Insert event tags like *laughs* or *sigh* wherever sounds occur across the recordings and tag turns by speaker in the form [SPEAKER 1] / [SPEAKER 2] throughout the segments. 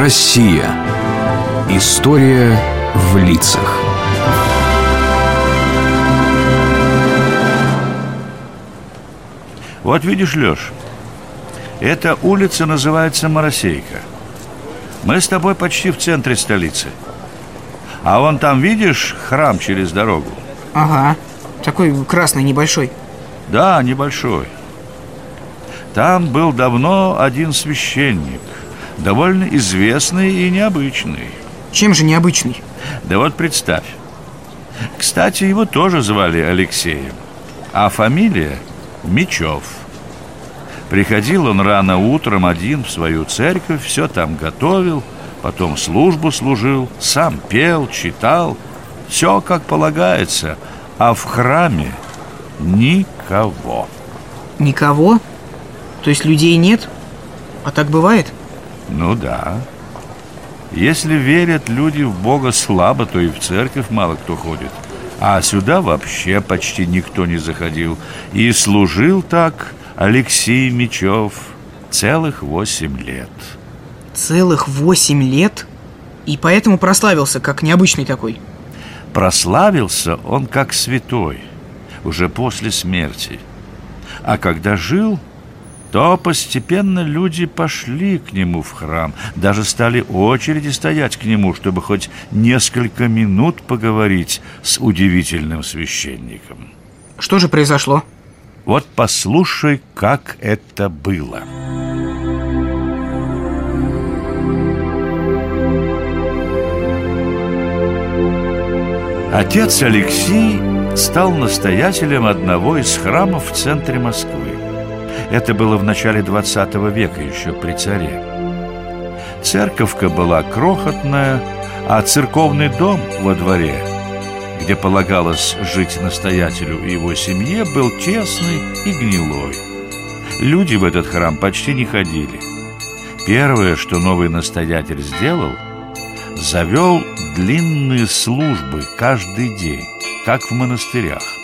[SPEAKER 1] Россия. История в лицах.
[SPEAKER 2] Вот видишь, Леш, эта улица называется Моросейка. Мы с тобой почти в центре столицы. А вон там, видишь, храм через дорогу?
[SPEAKER 3] Ага, такой красный, небольшой
[SPEAKER 2] Да, небольшой Там был давно один священник Довольно известный и необычный
[SPEAKER 3] Чем же необычный?
[SPEAKER 2] Да вот представь Кстати, его тоже звали Алексеем А фамилия Мечев Приходил он рано утром один в свою церковь Все там готовил Потом службу служил Сам пел, читал Все как полагается А в храме никого
[SPEAKER 3] Никого? То есть людей нет? А так бывает?
[SPEAKER 2] Ну да. Если верят люди в Бога слабо, то и в церковь мало кто ходит. А сюда вообще почти никто не заходил. И служил так Алексей Мечев целых восемь лет.
[SPEAKER 3] Целых восемь лет? И поэтому прославился, как необычный такой?
[SPEAKER 2] Прославился он как святой Уже после смерти. А когда жил, то постепенно люди пошли к нему в храм Даже стали очереди стоять к нему Чтобы хоть несколько минут поговорить с удивительным священником
[SPEAKER 3] Что же произошло?
[SPEAKER 2] Вот послушай, как это было Отец Алексей стал настоятелем одного из храмов в центре Москвы. Это было в начале 20 века, еще при царе. Церковка была крохотная, а церковный дом во дворе, где полагалось жить настоятелю и его семье, был тесный и гнилой. Люди в этот храм почти не ходили. Первое, что новый настоятель сделал – завел длинные службы каждый день, как в монастырях.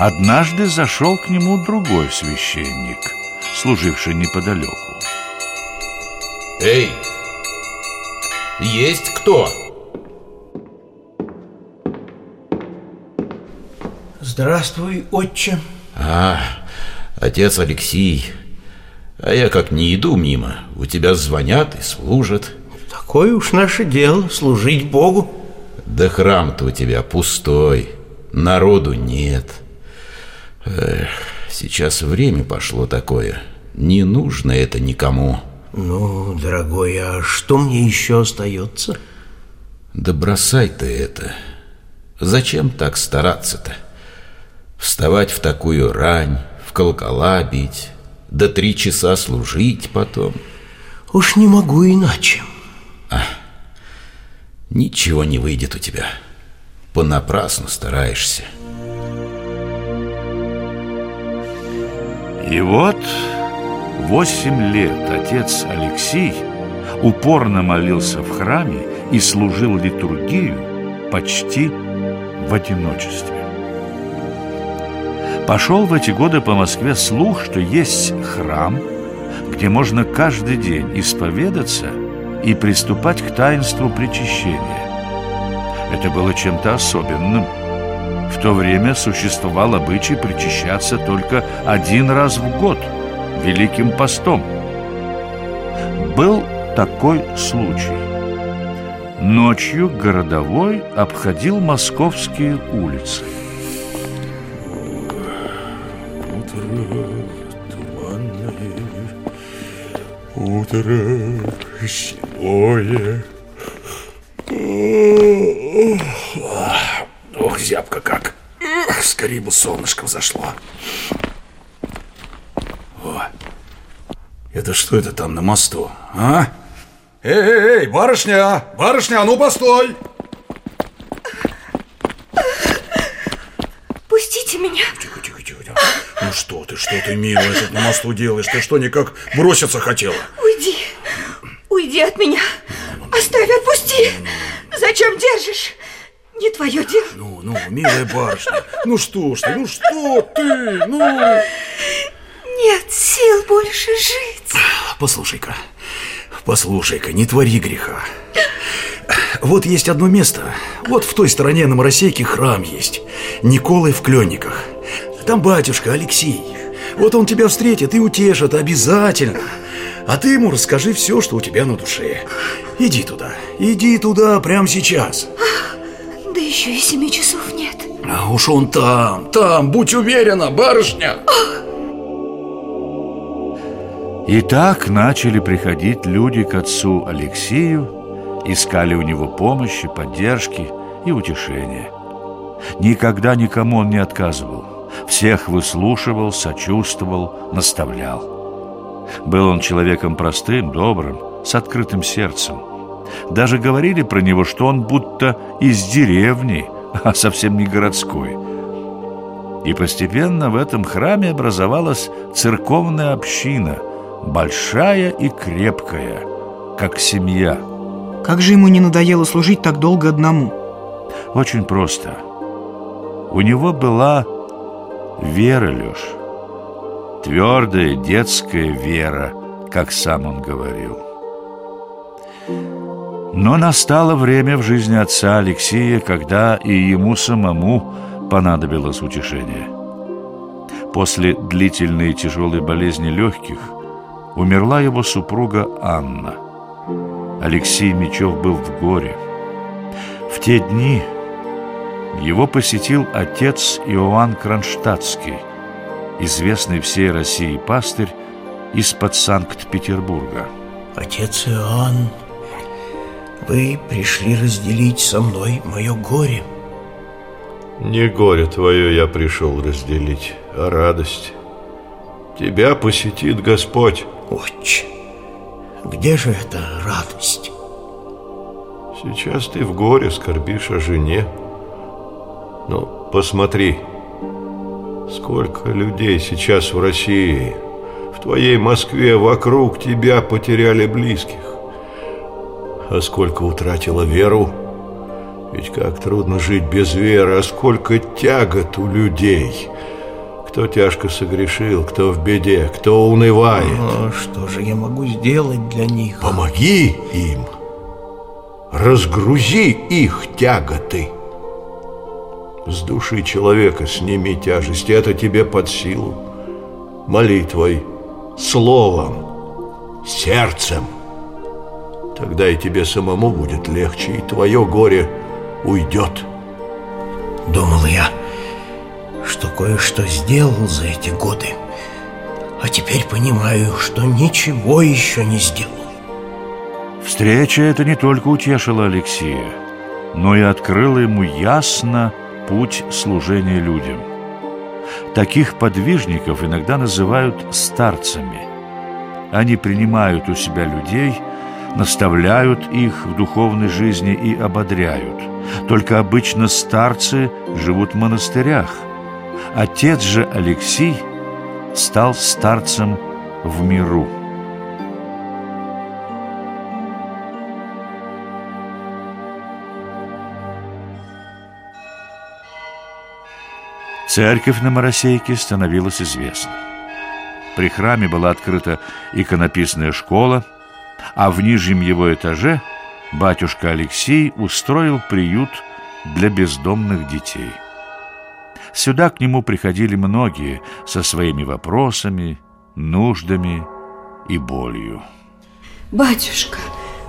[SPEAKER 2] Однажды зашел к нему другой священник, служивший неподалеку.
[SPEAKER 4] Эй, есть кто?
[SPEAKER 5] Здравствуй, отче.
[SPEAKER 4] А, отец Алексей. А я как не иду мимо У тебя звонят и служат.
[SPEAKER 5] Такое уж наше дело, служить Богу.
[SPEAKER 4] Да храм-то у тебя пустой Народу нет Эх, Сейчас время пошло такое. Не нужно это никому.
[SPEAKER 5] Ну, дорогой, а что мне еще остается?
[SPEAKER 4] Да бросай ты это. Зачем так стараться-то? Вставать в такую рань, в колокола бить Да три часа служить потом.
[SPEAKER 5] Уж не могу иначе.
[SPEAKER 4] Ничего не выйдет у тебя. Понапрасну стараешься
[SPEAKER 2] И вот восемь лет отец Алексей упорно молился в храме и служил литургию почти в одиночестве. Пошел в эти годы по Москве слух, что есть храм, где можно каждый день исповедаться и приступать к таинству причащения. Это было чем-то особенным. В то время существовал обычай причащаться только один раз в год, Великим постом. Был такой случай. Ночью городовой обходил московские улицы.
[SPEAKER 6] Утро седое. Ох, зябко как. Скорее бы солнышко взошло. О, это что это там на мосту, а? Эй, эй, эй, барышня, барышня, а ну постой!
[SPEAKER 7] Пустите меня.
[SPEAKER 6] Тихо, тихо, тихо, тихо. Ну что ты, что ты, милая, тут на мосту делаешь? Ты что, никак броситься хотела?
[SPEAKER 7] Уйди. Уйди от меня. Оставь, отпусти. Зачем держишь? Не твое дело.
[SPEAKER 6] Ну, ну, милая барышня, ну что ж ты, ну что ты, ну...
[SPEAKER 7] Нет сил больше жить.
[SPEAKER 6] Послушай-ка, Послушай-ка, не твори греха. Вот есть одно место. Вот в той стороне на Моросейке храм есть. Николай в Кленниках. Там батюшка Алексей. Вот он тебя встретит и утешит обязательно. А ты ему расскажи все, что у тебя на душе. Иди туда, иди туда прямо сейчас.
[SPEAKER 7] Да еще и семи часов нет.
[SPEAKER 6] А уж он там, там, будь уверена, барышня.
[SPEAKER 2] И так начали приходить люди к отцу Алексею, искали у него помощи, поддержки и утешения. Никогда никому он не отказывал, всех выслушивал, сочувствовал, наставлял. Был он человеком простым, добрым, с открытым сердцем. Даже говорили про него, что он будто из деревни, *laughs* а совсем не городской. И постепенно в этом храме образовалась церковная община – большая и крепкая, как семья.
[SPEAKER 3] Как же ему не надоело служить так долго одному?
[SPEAKER 2] Очень просто. У него была вера, Леш. Твердая детская вера, как сам он говорил. Но настало время в жизни отца Алексея, когда и ему самому понадобилось утешение. После длительной и тяжелой болезни легких – умерла его супруга Анна. Алексей Мечев был в горе. В те дни его посетил отец Иоанн Кронштадтский, известный всей России пастырь из-под Санкт-Петербурга.
[SPEAKER 5] Отец Иоанн, вы пришли разделить со мной мое горе.
[SPEAKER 8] Не горе твое я пришел разделить, а радость. Тебя посетит Господь.
[SPEAKER 5] Отче, где же эта радость?
[SPEAKER 8] Сейчас ты в горе скорбишь о жене. Но посмотри, сколько людей сейчас в России, в твоей Москве, вокруг тебя потеряли близких. А сколько утратила веру? Ведь как трудно жить без веры, а сколько тягот у людей – кто тяжко согрешил, кто в беде, кто унывает.
[SPEAKER 5] Но что же я могу сделать для них?
[SPEAKER 8] Помоги им. Разгрузи их тяготы. С души человека сними тяжесть, это тебе под силу. Молитвой, словом, сердцем. Тогда и тебе самому будет легче, и твое горе уйдет.
[SPEAKER 5] Думал я, что кое-что сделал за эти годы, а теперь понимаю, что ничего еще не сделал.
[SPEAKER 2] Встреча эта не только утешила Алексея, но и открыла ему ясно путь служения людям. Таких подвижников иногда называют старцами. Они принимают у себя людей, наставляют их в духовной жизни и ободряют. Только обычно старцы живут в монастырях – Отец же Алексей стал старцем в миру. Церковь на Моросейке становилась известна. При храме была открыта иконописная школа, а в нижнем его этаже батюшка Алексей устроил приют для бездомных детей – Сюда к нему приходили многие со своими вопросами, нуждами и болью.
[SPEAKER 7] Батюшка,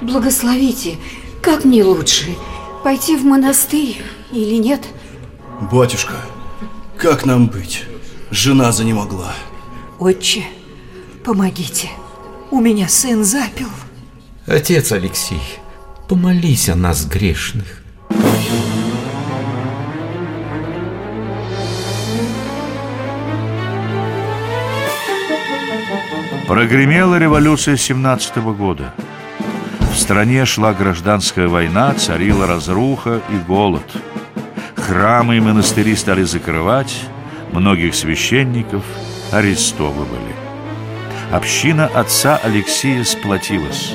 [SPEAKER 7] благословите, как мне лучше, пойти в монастырь или нет?
[SPEAKER 9] Батюшка, как нам быть? Жена занемогла.
[SPEAKER 10] Отче, помогите. У меня сын запил.
[SPEAKER 4] Отец Алексей, помолись о нас грешных.
[SPEAKER 2] Прогремела революция 17 -го года. В стране шла гражданская война, царила разруха и голод. Храмы и монастыри стали закрывать, многих священников арестовывали. Община отца Алексея сплотилась.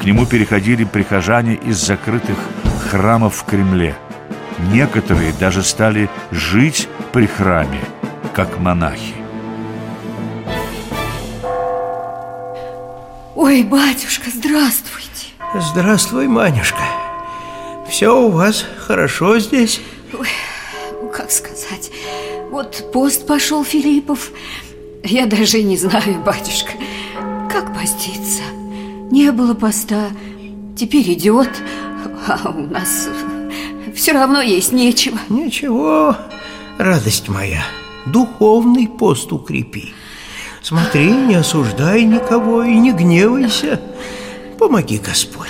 [SPEAKER 2] К нему переходили прихожане из закрытых храмов в Кремле. Некоторые даже стали жить при храме, как монахи.
[SPEAKER 10] Ой, батюшка, здравствуйте.
[SPEAKER 5] Здравствуй, Манюшка. Все у вас хорошо здесь?
[SPEAKER 10] Ой, ну, как сказать, вот пост пошел Филиппов. Я даже не знаю, батюшка, как поститься. Не было поста, теперь идет, а у нас все равно есть нечего.
[SPEAKER 5] Ничего, радость моя, духовный пост укрепи. Смотри, не осуждай никого и не гневайся. Помоги, Господь.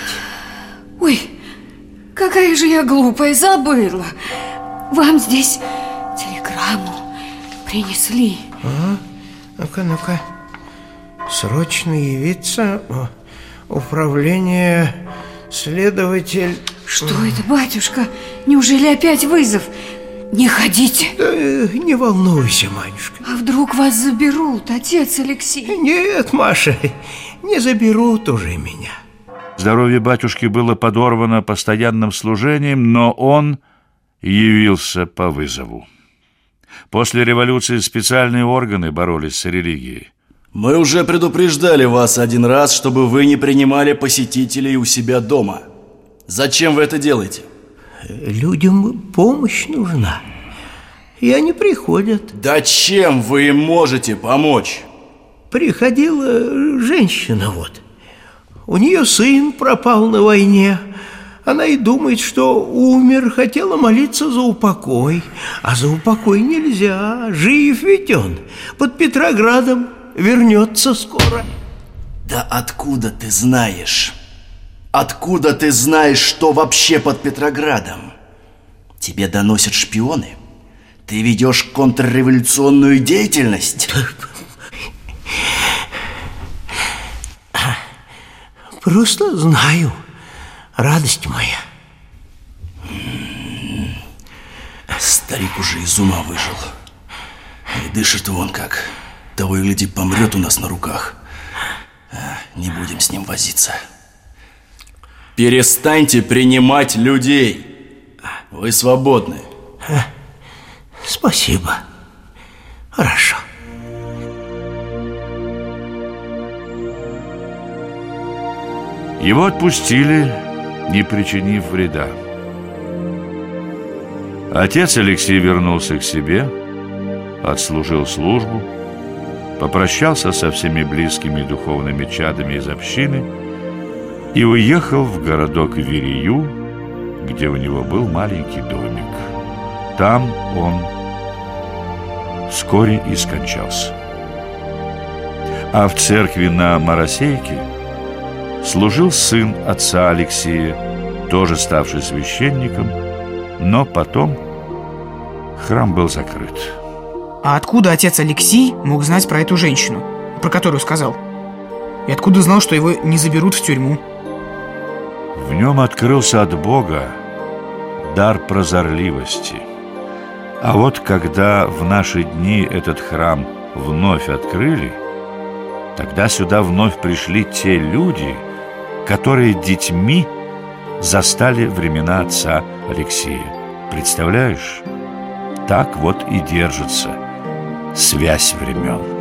[SPEAKER 10] Ой, какая же я глупая, забыла. Вам здесь телеграмму принесли.
[SPEAKER 5] А? Ну-ка, ну-ка. Срочно явиться управление следователь...
[SPEAKER 10] Что это, батюшка? Неужели опять вызов? Не ходите.
[SPEAKER 5] Да, не волнуйся, Манюшка.
[SPEAKER 10] А вдруг вас заберут, отец Алексей?
[SPEAKER 5] Нет, Маша, не заберут уже меня.
[SPEAKER 2] Здоровье батюшки было подорвано постоянным служением, но он явился по вызову. После революции специальные органы боролись с религией.
[SPEAKER 9] Мы уже предупреждали вас один раз, чтобы вы не принимали посетителей у себя дома. Зачем вы это делаете?
[SPEAKER 5] Людям помощь нужна. И они приходят.
[SPEAKER 9] Да чем вы им можете помочь?
[SPEAKER 5] Приходила женщина вот. У нее сын пропал на войне. Она и думает, что умер, хотела молиться за упокой. А за упокой нельзя, жив ведь он. Под Петроградом вернется скоро.
[SPEAKER 9] Да откуда ты знаешь? Откуда ты знаешь, что вообще под Петроградом? Тебе доносят шпионы? Ты ведешь контрреволюционную деятельность?
[SPEAKER 5] Просто знаю, радость моя.
[SPEAKER 9] Старик уже из ума выжил. И дышит вон как. Того и гляди, помрет у нас на руках. А, не будем с ним возиться. Перестаньте принимать людей. Вы свободны.
[SPEAKER 5] Спасибо. Хорошо.
[SPEAKER 2] Его отпустили, не причинив вреда. Отец Алексей вернулся к себе, отслужил службу, попрощался со всеми близкими духовными чадами из общины и уехал в городок Верию, где у него был маленький домик. Там он вскоре и скончался. А в церкви на Моросейке служил сын отца Алексея, тоже ставший священником, но потом храм был закрыт.
[SPEAKER 3] А откуда отец Алексей мог знать про эту женщину, про которую сказал? И откуда знал, что его не заберут в тюрьму?
[SPEAKER 2] В нем открылся от Бога дар прозорливости. А вот когда в наши дни этот храм вновь открыли, тогда сюда вновь пришли те люди, которые детьми застали времена отца Алексея. Представляешь? Так вот и держится связь времен.